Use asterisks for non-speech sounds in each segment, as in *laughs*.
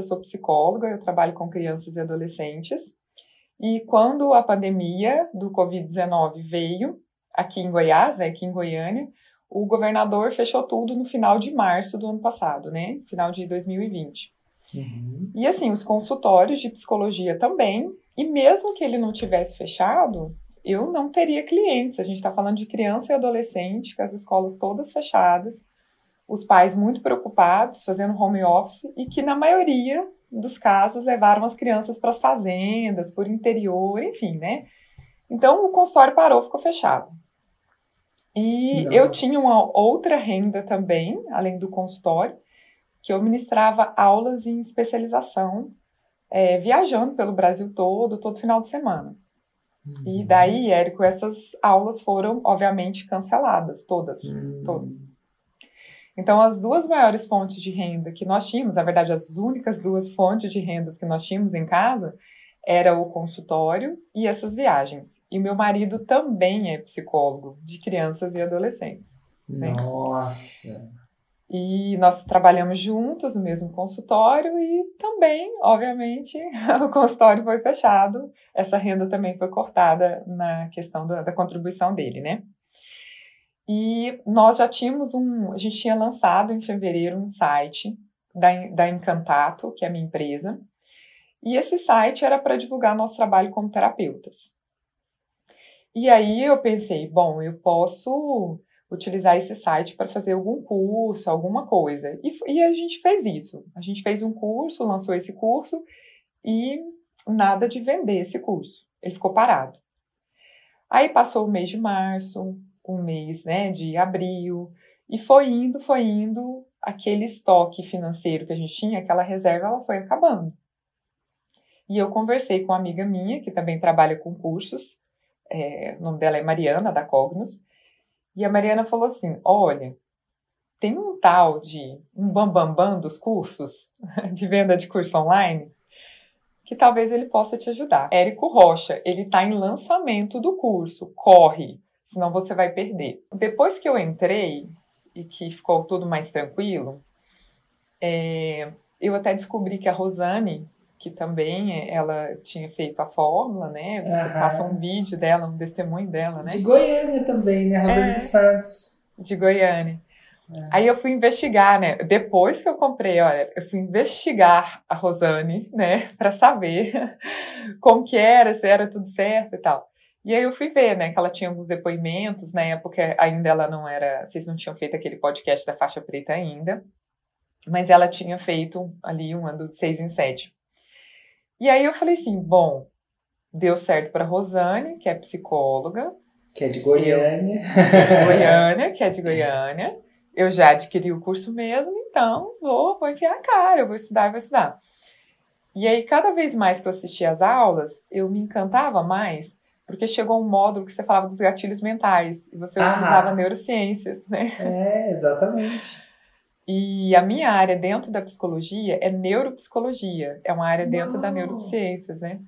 Eu sou psicóloga, eu trabalho com crianças e adolescentes. E quando a pandemia do Covid-19 veio, aqui em Goiás, né, aqui em Goiânia, o governador fechou tudo no final de março do ano passado, né? Final de 2020. Uhum. E assim, os consultórios de psicologia também, e mesmo que ele não tivesse fechado, eu não teria clientes. A gente está falando de criança e adolescente, com as escolas todas fechadas, os pais muito preocupados, fazendo home office, e que na maioria dos casos levaram as crianças para as fazendas, por interior, enfim, né? Então o consultório parou, ficou fechado. E Nossa. eu tinha uma outra renda também, além do consultório, que eu ministrava aulas em especialização, é, viajando pelo Brasil todo, todo final de semana. Uhum. E daí, Érico, essas aulas foram, obviamente, canceladas, todas, uhum. todas. Então, as duas maiores fontes de renda que nós tínhamos, na verdade, as únicas duas fontes de rendas que nós tínhamos em casa, era o consultório e essas viagens. E meu marido também é psicólogo de crianças e adolescentes. Né? Nossa! E nós trabalhamos juntos no mesmo consultório e também, obviamente, *laughs* o consultório foi fechado. Essa renda também foi cortada na questão da, da contribuição dele, né? E nós já tínhamos um. A gente tinha lançado em fevereiro um site da, da Encantato, que é a minha empresa, e esse site era para divulgar nosso trabalho como terapeutas. E aí eu pensei, bom, eu posso utilizar esse site para fazer algum curso, alguma coisa. E, e, a gente fez isso. A gente fez um curso, lançou esse curso e nada de vender esse curso. Ele ficou parado. Aí passou o mês de março, um mês né, de abril, e foi indo, foi indo, aquele estoque financeiro que a gente tinha, aquela reserva, ela foi acabando. E eu conversei com uma amiga minha, que também trabalha com cursos, é, o nome dela é Mariana, da Cognos, e a Mariana falou assim: olha, tem um tal de um bambambam bam, bam dos cursos, *laughs* de venda de curso online, que talvez ele possa te ajudar. Érico Rocha, ele está em lançamento do curso, corre! Senão você vai perder. Depois que eu entrei e que ficou tudo mais tranquilo, é, eu até descobri que a Rosane, que também ela tinha feito a fórmula, né? Você passa um vídeo dela, um testemunho dela, né? De Goiânia também, né? Rosane é, dos Santos. De Goiânia. É. Aí eu fui investigar, né? Depois que eu comprei, olha, eu fui investigar a Rosane, né? *laughs* Para saber *laughs* como que era, se era tudo certo e tal. E aí eu fui ver, né, que ela tinha alguns depoimentos, na época ainda ela não era, vocês não tinham feito aquele podcast da faixa preta ainda, mas ela tinha feito ali um ano de seis em sete. E aí eu falei assim, bom, deu certo para Rosane, que é psicóloga. Que é de Goiânia. que é de Goiânia, que é de Goiânia. Eu já adquiri o curso mesmo, então vou, vou enfiar a cara, eu vou estudar e vou estudar. E aí, cada vez mais que eu assistia às aulas, eu me encantava mais porque chegou um módulo que você falava dos gatilhos mentais e você Aham. utilizava neurociências, né? É, exatamente. E a minha área dentro da psicologia é neuropsicologia, é uma área dentro Uau. da neurociências, né?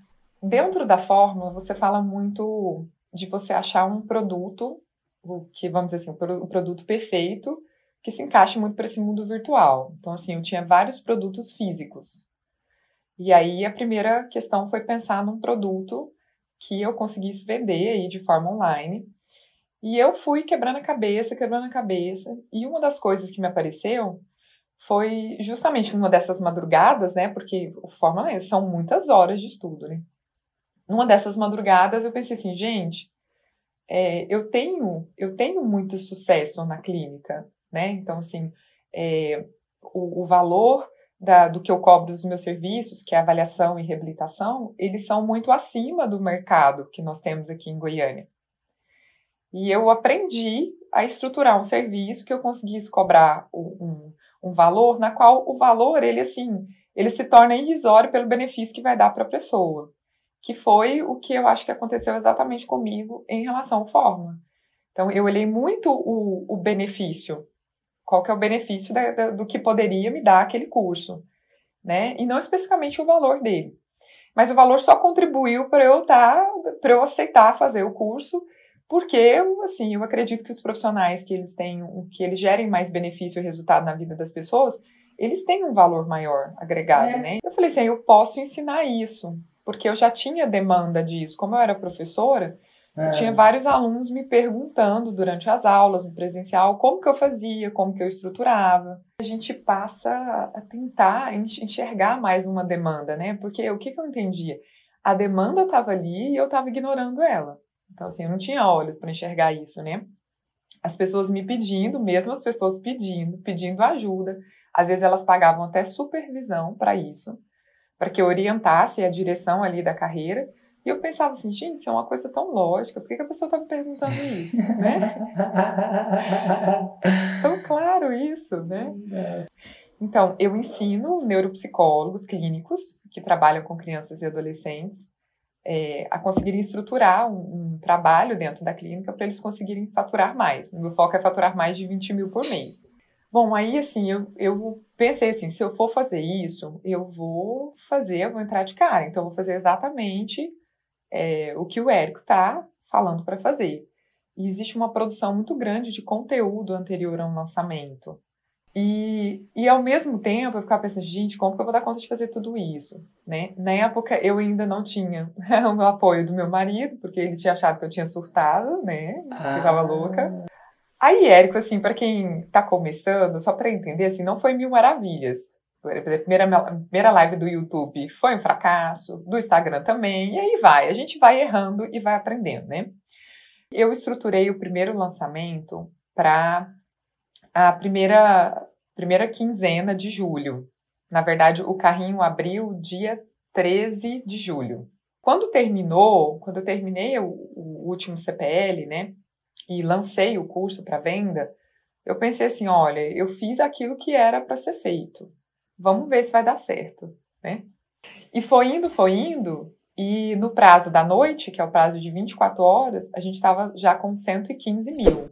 Dentro da fórmula, você fala muito de você achar um produto, o que vamos dizer assim, o produto perfeito, que se encaixe muito para esse mundo virtual. Então, assim, eu tinha vários produtos físicos. E aí a primeira questão foi pensar num produto que eu conseguisse vender aí de forma online. E eu fui quebrando a cabeça, quebrando a cabeça. E uma das coisas que me apareceu foi justamente numa dessas madrugadas, né? Porque o Fórmula E são muitas horas de estudo, né? Numa dessas madrugadas eu pensei assim, gente, é, eu tenho eu tenho muito sucesso na clínica, né? Então assim, é, o, o valor da, do que eu cobro dos meus serviços, que é avaliação e reabilitação, eles são muito acima do mercado que nós temos aqui em Goiânia. E eu aprendi a estruturar um serviço que eu conseguisse cobrar um, um valor na qual o valor, ele assim, ele se torna irrisório pelo benefício que vai dar para a pessoa. Que foi o que eu acho que aconteceu exatamente comigo em relação à forma. Então, eu olhei muito o, o benefício qual que é o benefício da, da, do que poderia me dar aquele curso, né? E não especificamente o valor dele. Mas o valor só contribuiu para eu estar, tá, para eu aceitar fazer o curso, porque assim, eu acredito que os profissionais que eles têm, que eles gerem mais benefício e resultado na vida das pessoas, eles têm um valor maior agregado, É. né? Eu falei assim, eu posso ensinar isso, porque eu já tinha demanda disso. Como eu era professora, É. tinha vários alunos me perguntando durante as aulas, no presencial, como que eu fazia, como que eu estruturava. A gente passa a tentar enx- enxergar mais uma demanda, né? Porque o que, que eu entendia? A demanda estava ali e eu estava ignorando ela. Então, assim, eu não tinha olhos para enxergar isso, né? As pessoas me pedindo, mesmo as pessoas pedindo, pedindo ajuda. Às vezes elas pagavam até supervisão para isso, para que eu orientasse a direção ali da carreira. E eu pensava assim, gente, isso é uma coisa tão lógica, por que, que a pessoa está me perguntando isso, né? *laughs* Tão claro isso, né? Então, eu ensino neuropsicólogos clínicos que trabalham com crianças e adolescentes é, a conseguirem estruturar um, um trabalho dentro da clínica para eles conseguirem faturar mais. O meu foco é faturar mais de 20 mil por mês. Bom, aí assim, eu, eu pensei assim, se eu for fazer isso, eu vou fazer, eu vou entrar de cara. Então, eu vou fazer exatamente é, o que o Érico está falando para fazer. E existe uma produção muito grande de conteúdo anterior a um lançamento. E, e ao mesmo tempo eu ficava pensando, gente, como que eu vou dar conta de fazer tudo isso? Né? Na época eu ainda não tinha *laughs* o meu apoio do meu marido, porque ele tinha achado que eu tinha surtado, né? Que eu tava louca. Aí, Érico, assim, para quem tá começando, só para entender, assim, não foi mil maravilhas. A primeira, primeira live do YouTube foi um fracasso, do Instagram também, e aí vai. A gente vai errando e vai aprendendo, né? Eu estruturei o primeiro lançamento para a primeira, primeira quinzena de julho. Na verdade, o carrinho abriu dia 13 de julho. Quando terminou, quando eu terminei o, o último CPL, né, e lancei o curso para venda, eu pensei assim, olha, eu fiz aquilo que era para ser feito. Vamos ver se vai dar certo, né? E foi indo, foi indo, e no prazo da noite, que é o prazo de 24 horas, a gente estava já com 115 mil.